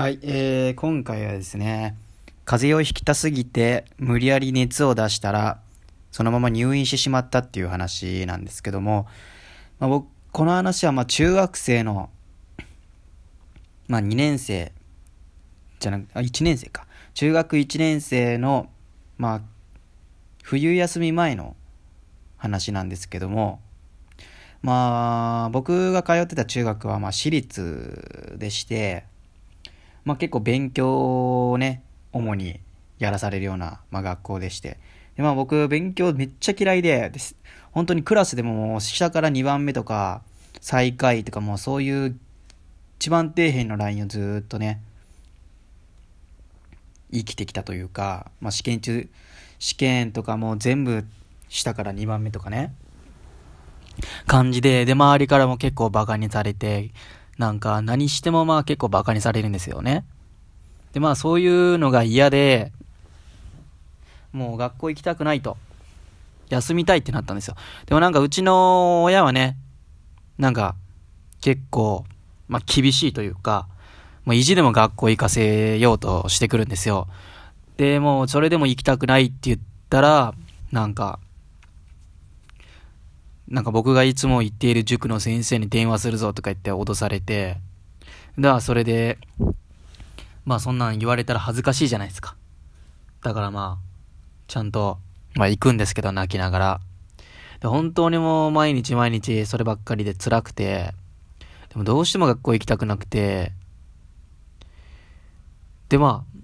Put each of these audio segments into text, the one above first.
はい、えー、今回はですね、風邪をひきたすぎて無理やり熱を出したら、そのまま入院してしまったっていう話なんですけども、まあ、僕、この話はま中学生の、まあ2年生、じゃなく、あ、1年生か。中学1年生の、まあ、冬休み前の話なんですけども、まあ、僕が通ってた中学は、ま、私立でして、まあ、結構勉強をね、主にやらされるような、まあ、学校でして。で、まあ、僕、勉強めっちゃ嫌いで、で本当にクラスでももう下から2番目とか、最下位とかもうそういう一番底辺のラインをずっとね、生きてきたというか、まあ、試験中、試験とかも全部下から2番目とかね、感じで、で、周りからも結構バカにされて、なんか何してもまあ結構バカにされるんですよね。で、まあそういうのが嫌で、もう学校行きたくないと。休みたいってなったんですよ。でもなんかうちの親はね、なんか結構、まあ厳しいというか、まあ意地でも学校行かせようとしてくるんですよ。で、もうそれでも行きたくないって言ったら、なんか、なんか僕がいつも行っている塾の先生に電話するぞとか言って脅されて、だからそれで、まあそんなん言われたら恥ずかしいじゃないですか。だからまあ、ちゃんと、まあ行くんですけど泣きながら。で本当にもう毎日毎日そればっかりで辛くて、でもどうしても学校行きたくなくて、でまあ、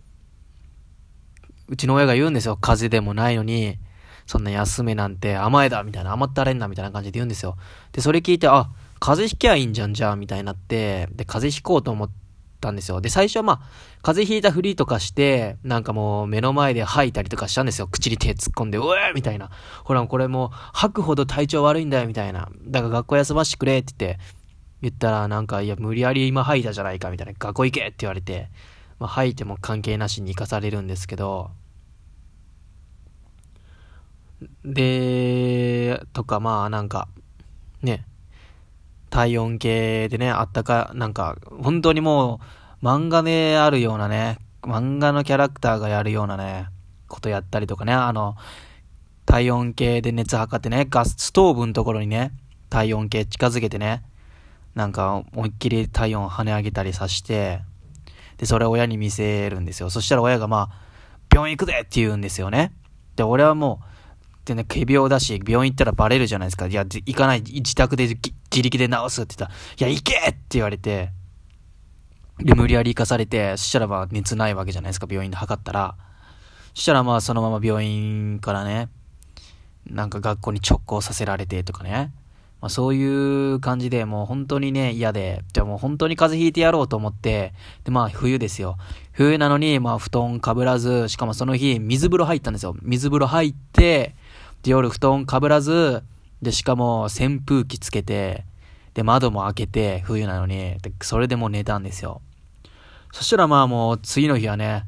うちの親が言うんですよ。風邪でもないのに、そんな休めなんて甘えだみたいな、甘ったれんなみたいな感じで言うんですよ。で、それ聞いて、あ、風邪ひきゃいいんじゃん、じゃあ、みたいになって、で、風邪ひこうと思ったんですよ。で、最初はまあ、風邪ひいたふりとかして、なんかもう目の前で吐いたりとかしたんですよ。口に手突っ込んで、うえみたいな。ほら、これもう吐くほど体調悪いんだよ、みたいな。だから学校休ましてくれって言って、言ったらなんか、いや、無理やり今吐いたじゃないか、みたいな。学校行けって言われて、まあ、吐いても関係なしに行かされるんですけど、で、とかまあなんか、ね、体温計でね、あったか、なんか、本当にもう、漫画であるようなね、漫画のキャラクターがやるようなね、ことやったりとかね、あの、体温計で熱測ってね、ガスストーブのところにね、体温計近づけてね、なんか思いっきり体温跳ね上げたりさして、で、それを親に見せるんですよ。そしたら親がまあ、病院行くぜって言うんですよね。で、俺はもう、でね、仮病だし、病院行ったらバレるじゃないですか。いや、行かない、自宅で自力で治すって言ったら、いや、行けって言われて、で、無理やり行かされて、そしたらまあ熱ないわけじゃないですか、病院で測ったら。そしたらまあそのまま病院からね、なんか学校に直行させられてとかね。まあそういう感じでもう本当にね、嫌で、じゃもう本当に風邪ひいてやろうと思って、でまあ冬ですよ。冬なのにまあ布団かぶらず、しかもその日水風呂入ったんですよ。水風呂入って、で、夜布団かぶらず、で、しかも扇風機つけて、で、窓も開けて、冬なのに、それでもう寝たんですよ。そしたらまあもう次の日はね、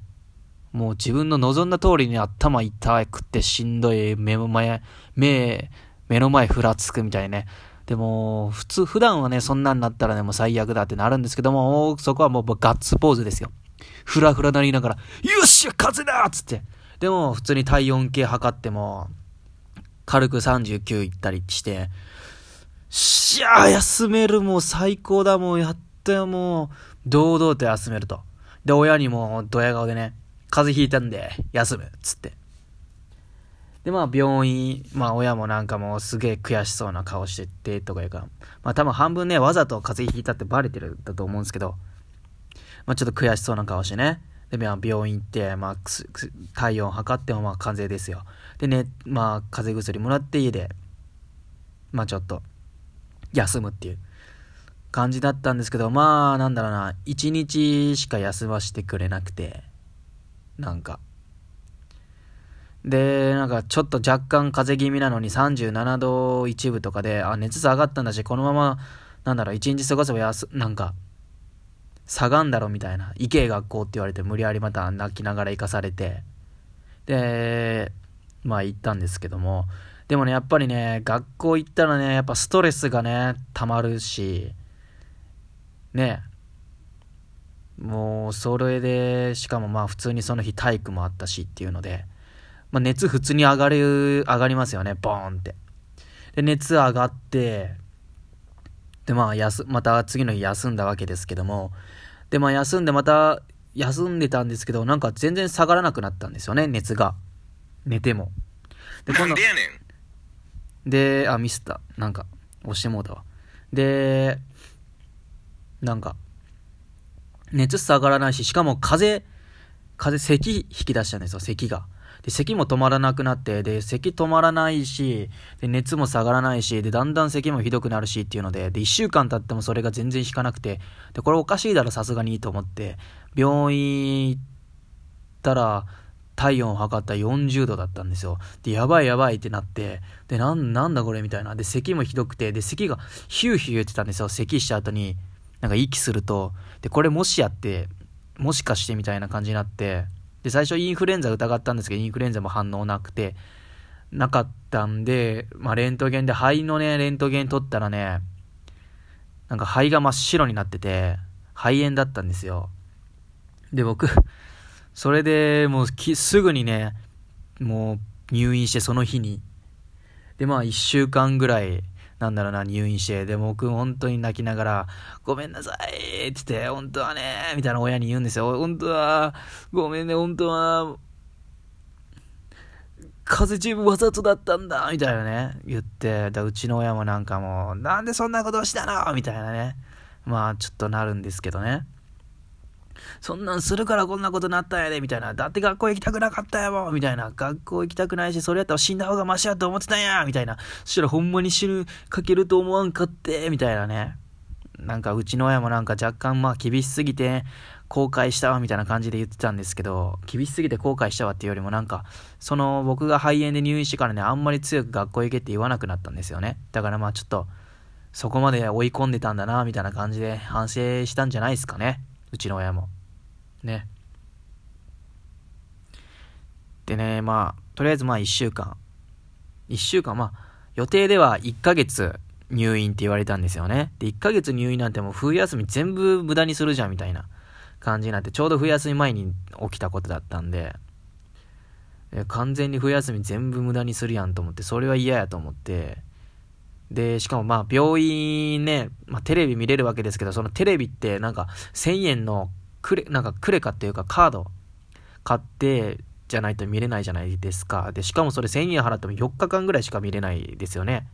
もう自分の望んだ通りに頭痛くってしんどい、目の前、目、目の前ふらつくみたいね。でも、普通、普段はね、そんなんなったらね、もう最悪だってなるんですけども、そこはもうガッツポーズですよ。ふらふらなりながら、よっしゃ風だっつって。でも、普通に体温計測っても、軽く39行ったりして、しゃあ、休める、もう最高だ、もうやったよ、もう、堂々と休めると。で、親にも、ドヤ顔でね、風邪ひいたんで、休む、つって。で、まあ、病院、まあ、親もなんかもうすげえ悔しそうな顔しててとか言うから、まあ、多分半分ね、わざと風邪ひいたってバレてるんだと思うんですけど、まあ、ちょっと悔しそうな顔してね、で、まあ、病院行って、まあ、体温測っても、まあ、風邪ですよ。でね、まあ、風邪薬もらって家で、まあ、ちょっと、休むっていう感じだったんですけど、まあ、なんだろうな、一日しか休ませてくれなくて、なんか。で、なんか、ちょっと若干風邪気味なのに37度1分とかで、あ、熱下がったんだし、このまま、なんだろう、一日過ごせばやす、なんか、下がんだろみたいな。行け学校って言われて無理やりまた泣きながら行かされて。で、まあ行ったんですけども。でもね、やっぱりね、学校行ったらね、やっぱストレスがね、溜まるし、ね、もうそれで、しかもまあ普通にその日体育もあったしっていうので、まあ熱普通に上がる、上がりますよね、ボーンって。で、熱上がって、でまあ休、また次の日休んだわけですけども、でまあ休んでまた、休んでたんですけど、なんか全然下がらなくなったんですよね、熱が。寝ても。で、今度。で、あ、ミスった。なんか、押してもうたわ。で、なんか、熱下がらないし、しかも風、風、咳引き出したんですよ、咳が。で、咳も止まらなくなって、で、咳止まらないし、で、熱も下がらないし、で、だんだん咳もひどくなるしっていうので、で、1週間経ってもそれが全然引かなくて、で、これおかしいだろ、さすがにと思って、病院行ったら、体温を測った40度だったんですよ。で、やばいやばいってなって、で、なん、なんだこれみたいな。で、咳もひどくて、で、咳がヒューヒュー言ってたんですよ。咳した後に、なんか息すると、で、これもしやって、もしかしてみたいな感じになって、で、最初インフルエンザ疑ったんですけど、インフルエンザも反応なくて、なかったんで、まあ、レントゲンで肺のね、レントゲン取ったらね、なんか肺が真っ白になってて、肺炎だったんですよ。で、僕、それでもうすぐにね、もう入院してその日に。で、まあ一週間ぐらい、なんだろうな、入院して、で、僕本当に泣きながら、ごめんなさいって言って、本当はね、みたいな親に言うんですよ。本当は、ごめんね、本当は、風邪チームわざとだったんだみたいなね、言って、だうちの親もなんかもう、なんでそんなことをしたの？みたいなね。まあ、ちょっとなるんですけどね。そんなんするからこんなことなったんやで、みたいな。だって学校行きたくなかったやもん、みたいな。学校行きたくないし、それやったら死んだ方がマシやと思ってたんや、みたいな。そしたらほんまに死ぬ、かけると思わんかって、みたいなね。なんかうちの親もなんか若干まあ厳しすぎて後悔したわみたいな感じで言ってたんですけど、厳しすぎて後悔したわっていうよりもなんか、その僕が肺炎で入院してからね、あんまり強く学校行けって言わなくなったんですよね。だからまあちょっと、そこまで追い込んでたんだな、みたいな感じで反省したんじゃないですかね。うちの親も。ね。でね、まあ、とりあえずまあ1週間。1週間、まあ、予定では1ヶ月入院って言われたんですよね。で、1ヶ月入院なんてもう冬休み全部無駄にするじゃんみたいな感じになって、ちょうど冬休み前に起きたことだったんで、完全に冬休み全部無駄にするやんと思って、それは嫌やと思って、で、しかもまあ病院ね、まあテレビ見れるわけですけど、そのテレビってなんか1000円のクレ、なんかクレカっていうかカード買ってじゃないと見れないじゃないですか。で、しかもそれ1000円払っても4日間ぐらいしか見れないですよね。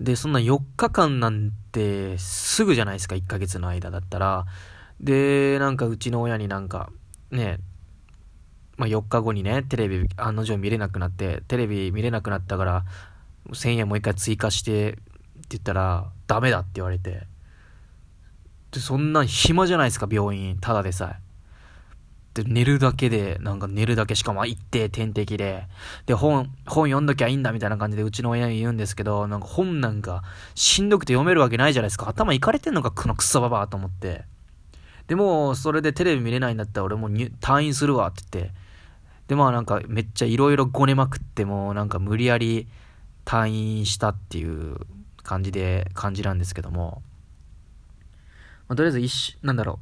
で、そんな4日間なんてすぐじゃないですか、1ヶ月の間だったら。で、なんかうちの親になんか、ね、まあ、4日後にね、テレビ案の定見れなくなって、テレビ見れなくなったから、1000円もう一回追加してって言ったら、ダメだって言われて。で、そんなん暇じゃないですか、病院。ただでさえ。で、寝るだけで、なんか寝るだけしかも一定点滴で。で、本、本読んどきゃいいんだみたいな感じでうちの親に言うんですけど、なんか本なんかしんどくて読めるわけないじゃないですか。頭いかれてんのか、このクソババアと思って。でも、それでテレビ見れないんだったら俺も退院するわって言って。で、まあなんかめっちゃいろいろごねまくっても、なんか無理やり退院したっていう感じで、感じなんですけども。まあ、とりあえず一、なんだろ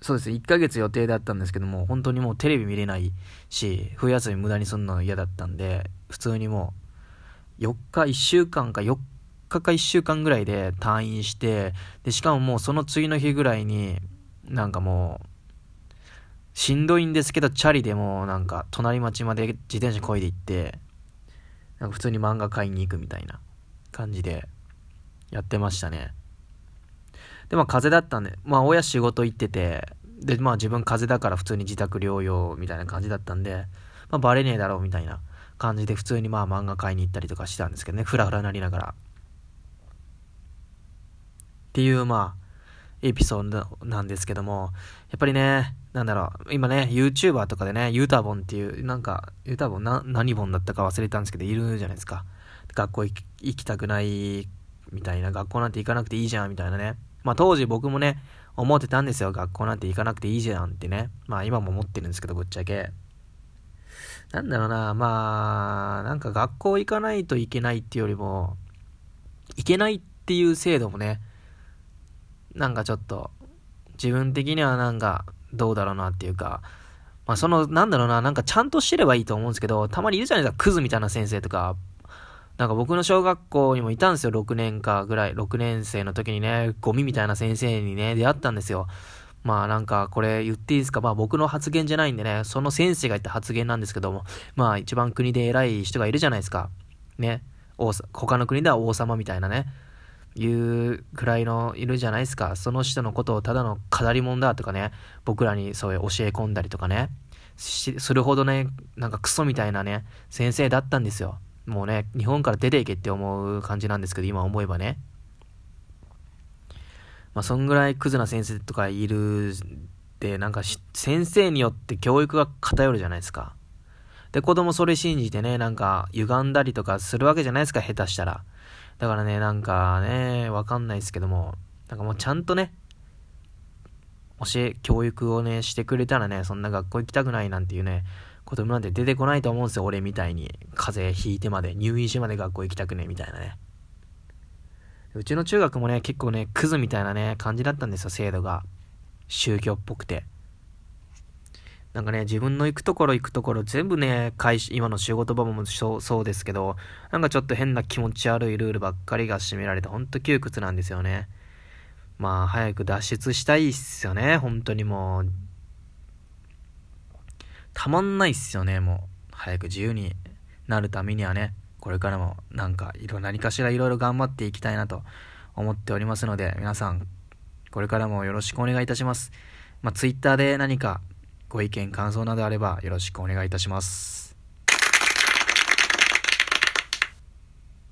う。そうですね1ヶ月予定だったんですけども、本当にもうテレビ見れないし、冬休み無駄にすんの嫌だったんで、普通にもう、4日、1週間か4日か1週間ぐらいで退院して、で、しかももうその次の日ぐらいに、なんかもう、しんどいんですけど、チャリでもなんか、隣町まで自転車こいで行って、なんか普通に漫画買いに行くみたいな感じで、やってましたね。で、まあ風邪だったんで、まあ親仕事行ってて、で、まあ自分風邪だから普通に自宅療養みたいな感じだったんで、まあバレねえだろうみたいな感じで普通にまあ漫画買いに行ったりとかしたんですけどね、ふらふらなりながら。っていうまあ、エピソードなんですけども、やっぱりね、なんだろう、今ね、YouTuber とかでね、ユータボンっていう、なんか、ユータボンな、何ボンだったか忘れたんですけど、いるじゃないですか。学校行きたくないみたいな、学校なんて行かなくていいじゃんみたいなね。まあ当時僕もね、思ってたんですよ。学校なんて行かなくていいじゃんってね。まあ今も思ってるんですけど、ぶっちゃけ。なんだろうな、まあ、なんか学校行かないといけないっていうよりも、行けないっていう制度もね、なんかちょっと自分的にはなんか、どうだろうなっていうか、まあその、なんだろうな、なんかちゃんと知ればいいと思うんですけど、たまにいるじゃないですか、クズみたいな先生とか。なんか僕の小学校にもいたんですよ、6年かぐらい。6年生の時にね、ゴミみたいな先生にね、出会ったんですよ。まあなんかこれ言っていいですか？まあ僕の発言じゃないんでね、その先生が言った発言なんですけども、まあ一番国で偉い人がいるじゃないですか。ね。他の国では王様みたいなね。いうくらいのいるじゃないですか。その人のことをただの語り物だとかね、僕らにそういう教え込んだりとかね、するほどね、なんかクソみたいなね、先生だったんですよ。もうね、日本から出ていけって思う感じなんですけど、今思えばね。まあ、そんぐらいクズな先生とかいるって、なんか先生によって教育が偏るじゃないですか。で、子供それ信じてね、なんか歪んだりとかするわけじゃないですか、下手したら。だからね、なんかね、わかんないですけども、なんかもうちゃんとね、教え、教育をね、してくれたらね、そんな学校行きたくないなんていうね、子供なんて出てこないと思うんですよ、俺みたいに。風邪ひいてまで、入院してまで学校行きたくねみたいなね。うちの中学もね、結構ね、クズみたいなね、感じだったんですよ、制度が。宗教っぽくて。なんかね、自分の行くところ行くところ全部ね、会今の仕事場もそうですけど、なんかちょっと変な気持ち悪いルールばっかりが占められて、ほんと窮屈なんですよね。まあ、早く脱出したいっすよね、本当にもう。たまんないっすよね、もう。早く自由になるためにはね、これからもなんか、いろ、何かしらいろいろ頑張っていきたいなと思っておりますので、皆さん、これからもよろしくお願いいたします。まあ、ツイッターで何かご意見、感想などあればよろしくお願いいたします。